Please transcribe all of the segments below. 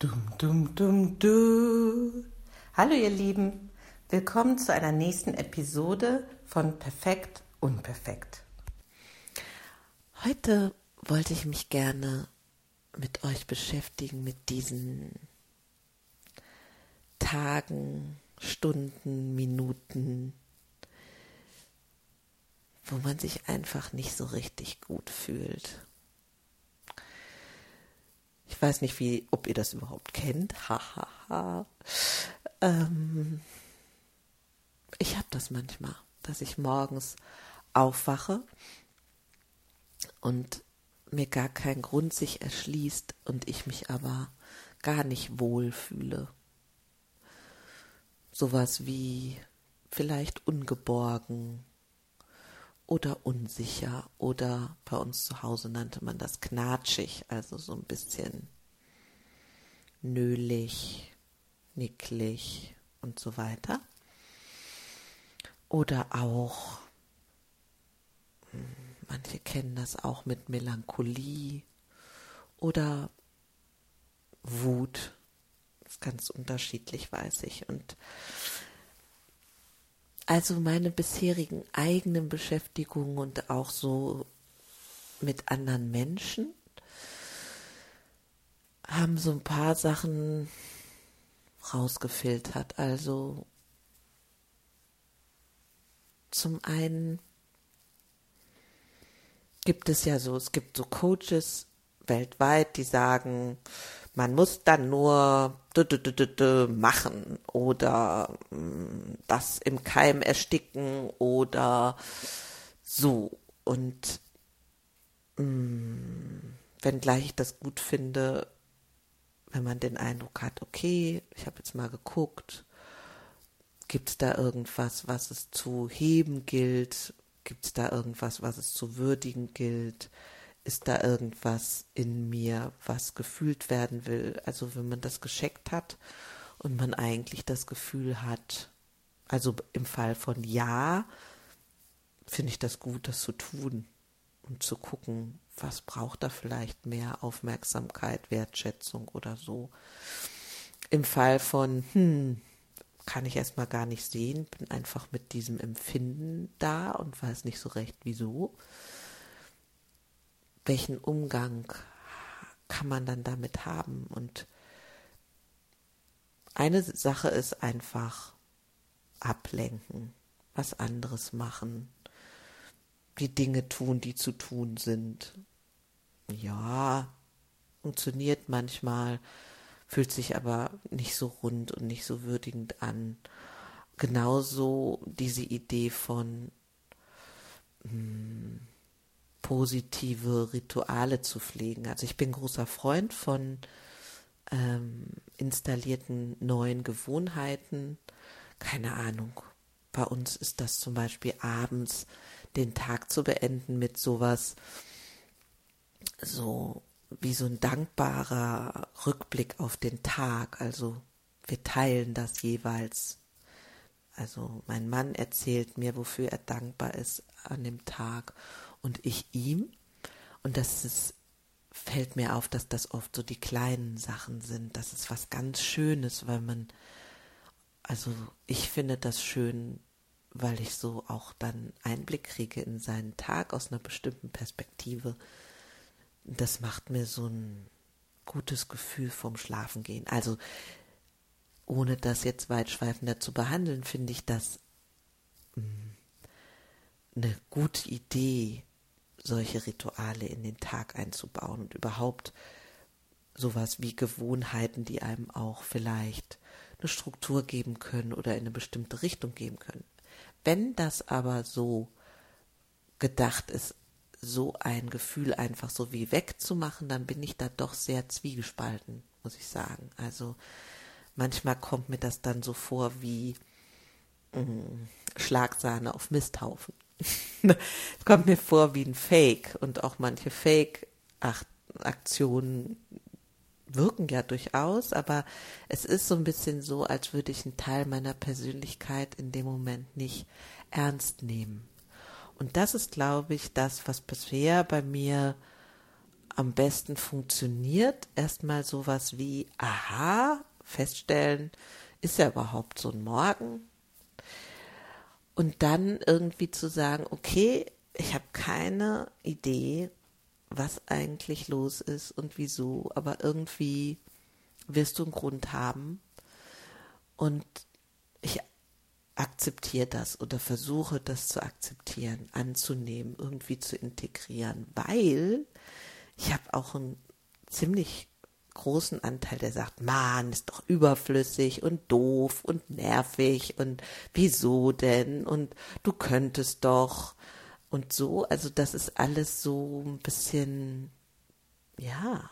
Dum, dum, dum, du. Hallo ihr Lieben, willkommen zu einer nächsten Episode von Perfekt Unperfekt. Heute wollte ich mich gerne mit euch beschäftigen, mit diesen Tagen, Stunden, Minuten, wo man sich einfach nicht so richtig gut fühlt. Ich weiß nicht, wie, ob ihr das überhaupt kennt. Hahaha. Ha, ha. ähm, ich habe das manchmal, dass ich morgens aufwache und mir gar kein Grund sich erschließt und ich mich aber gar nicht wohl fühle. Sowas wie vielleicht ungeborgen oder unsicher oder bei uns zu Hause nannte man das knatschig, also so ein bisschen nölig, nicklig und so weiter. Oder auch, hm, manche kennen das auch mit Melancholie oder Wut. Das ist ganz unterschiedlich, weiß ich. Und also meine bisherigen eigenen Beschäftigungen und auch so mit anderen Menschen haben so ein paar Sachen rausgefiltert. Also zum einen gibt es ja so, es gibt so Coaches weltweit, die sagen, man muss dann nur machen oder mm, das im Keim ersticken oder so. Und mm, wenngleich ich das gut finde, wenn man den Eindruck hat, okay, ich habe jetzt mal geguckt, gibt es da irgendwas, was es zu heben gilt? Gibt es da irgendwas, was es zu würdigen gilt? Ist da irgendwas in mir, was gefühlt werden will. Also wenn man das gescheckt hat und man eigentlich das Gefühl hat, also im Fall von Ja, finde ich das gut, das zu tun und zu gucken, was braucht da vielleicht mehr Aufmerksamkeit, Wertschätzung oder so. Im Fall von, hm, kann ich erstmal gar nicht sehen, bin einfach mit diesem Empfinden da und weiß nicht so recht wieso welchen Umgang kann man dann damit haben? Und eine Sache ist einfach ablenken, was anderes machen, die Dinge tun, die zu tun sind. Ja, funktioniert manchmal, fühlt sich aber nicht so rund und nicht so würdigend an. Genauso diese Idee von, hm, positive Rituale zu pflegen. Also ich bin großer Freund von ähm, installierten neuen Gewohnheiten. Keine Ahnung. Bei uns ist das zum Beispiel abends den Tag zu beenden mit sowas, so wie so ein dankbarer Rückblick auf den Tag. Also wir teilen das jeweils. Also mein Mann erzählt mir, wofür er dankbar ist an dem Tag und ich ihm. Und das ist, fällt mir auf, dass das oft so die kleinen Sachen sind. Das ist was ganz Schönes, weil man, also ich finde das schön, weil ich so auch dann Einblick kriege in seinen Tag aus einer bestimmten Perspektive. Das macht mir so ein gutes Gefühl vom Schlafengehen. Also ohne das jetzt weitschweifender zu behandeln, finde ich das mh, mm, eine gute Idee, solche Rituale in den Tag einzubauen und überhaupt sowas wie Gewohnheiten, die einem auch vielleicht eine Struktur geben können oder in eine bestimmte Richtung geben können. Wenn das aber so gedacht ist, so ein Gefühl einfach so wie wegzumachen, dann bin ich da doch sehr zwiegespalten, muss ich sagen. Also manchmal kommt mir das dann so vor wie mh, mm, Schlagsahne auf Misthaufen. Es kommt mir vor wie ein Fake und auch manche Fake-Aktionen wirken ja durchaus, aber es ist so ein bisschen so, als würde ich einen Teil meiner Persönlichkeit in dem Moment nicht ernst nehmen. Und das ist, glaube ich, das, was bisher bei mir am besten funktioniert, erstmal sowas wie, aha, feststellen, ist ja überhaupt so ein Morgen? Und dann irgendwie zu sagen, okay, ich habe keine Idee, was eigentlich los ist und wieso, aber irgendwie wirst du einen Grund haben. Und ich akzeptiere das oder versuche das zu akzeptieren, anzunehmen, irgendwie zu integrieren, weil ich habe auch einen ziemlich großen Anteil, der sagt, Mann, ist doch überflüssig und doof und nervig und wieso denn? Und du könntest doch. Und so, also das ist alles so ein bisschen, ja,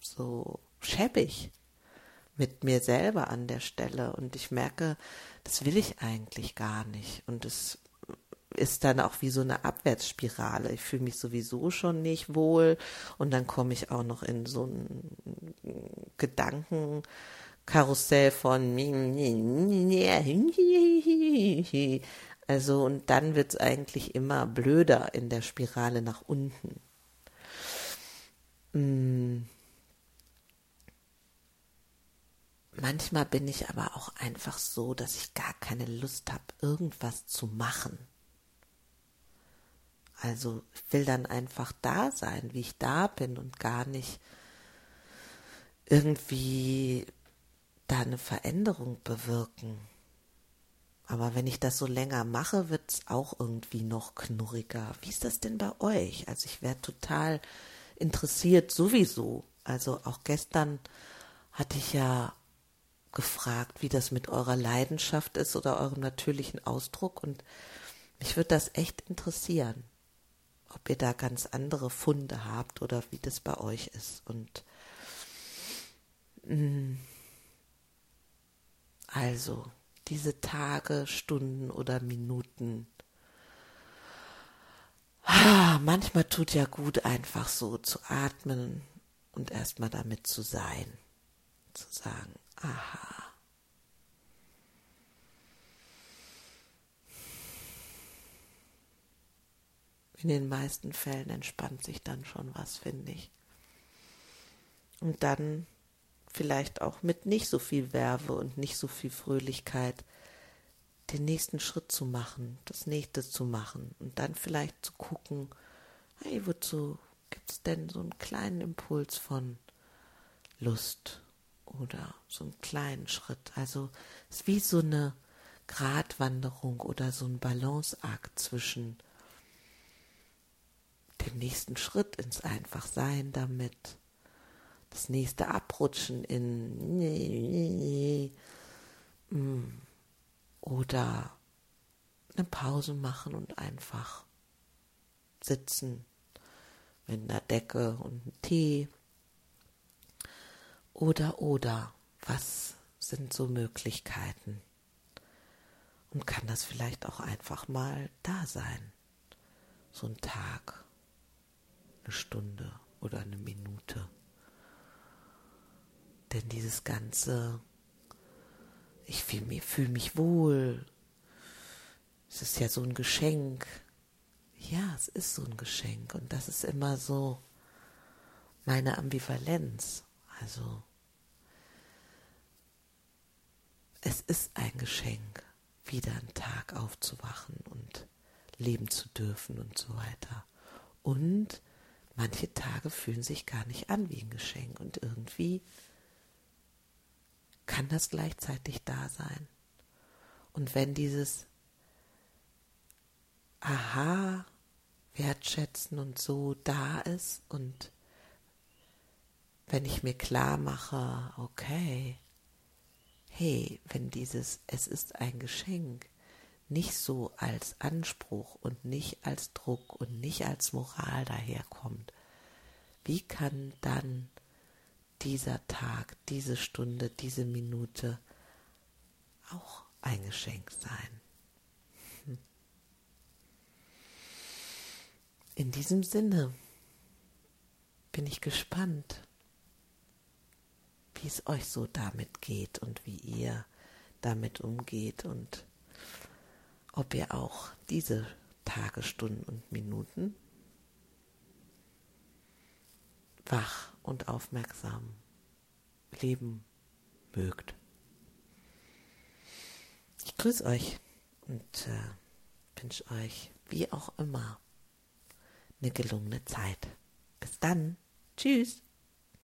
so schäbig mit mir selber an der Stelle. Und ich merke, das will ich eigentlich gar nicht. Und es ist dann auch wie so eine Abwärtsspirale. Ich fühle mich sowieso schon nicht wohl und dann komme ich auch noch in so ein Gedankenkarussell von also und dann wird es eigentlich immer blöder in der Spirale nach unten. Hm. Manchmal bin ich aber auch einfach so, dass ich gar keine Lust habe, irgendwas zu machen. Also ich will dann einfach da sein, wie ich da bin und gar nicht irgendwie da eine Veränderung bewirken. Aber wenn ich das so länger mache, wird es auch irgendwie noch knurriger. Wie ist das denn bei euch? Also ich wäre total interessiert sowieso. Also auch gestern hatte ich ja gefragt, wie das mit eurer Leidenschaft ist oder eurem natürlichen Ausdruck und mich würde das echt interessieren ob ihr da ganz andere Funde habt oder wie das bei euch ist. Und mm, also diese Tage, Stunden oder Minuten. Ah, manchmal tut ja gut, einfach so zu atmen und erstmal damit zu sein. Zu sagen, aha. In den meisten Fällen entspannt sich dann schon was, finde ich. Und dann vielleicht auch mit nicht so viel Werbe und nicht so viel Fröhlichkeit den nächsten Schritt zu machen, das nächste zu machen und dann vielleicht zu gucken, hey, wozu gibt es denn so einen kleinen Impuls von Lust oder so einen kleinen Schritt? Also es ist wie so eine Gratwanderung oder so ein Balanceakt zwischen den nächsten Schritt ins Einfachsein damit, das nächste Abrutschen in oder eine Pause machen und einfach sitzen mit einer Decke und einem Tee. Oder oder was sind so Möglichkeiten? Und kann das vielleicht auch einfach mal da sein? So ein Tag eine Stunde oder eine Minute. Denn dieses ganze, ich fühle fühl mich wohl, es ist ja so ein Geschenk. Ja, es ist so ein Geschenk und das ist immer so meine Ambivalenz. Also, es ist ein Geschenk, wieder einen Tag aufzuwachen und leben zu dürfen und so weiter. Und manche Tage fühlen sich gar nicht an wie ein Geschenk und irgendwie kann das gleichzeitig da sein. Und wenn dieses Aha, wertschätzen und so da ist und wenn ich mir klar mache, okay, hey, wenn dieses Es ist ein Geschenk nicht so als Anspruch und nicht als Druck und nicht als Moral daherkommt, wie kann dann dieser Tag, diese Stunde, diese Minute auch ein Geschenk sein? Hm. In diesem Sinne bin ich gespannt, wie es euch so damit geht und wie ihr damit umgeht und ob ihr auch diese Tage, Stunden und Minuten wach und aufmerksam leben mögt. Ich grüße euch und äh, wünsche euch, wie auch immer, eine gelungene Zeit. Bis dann. Tschüss.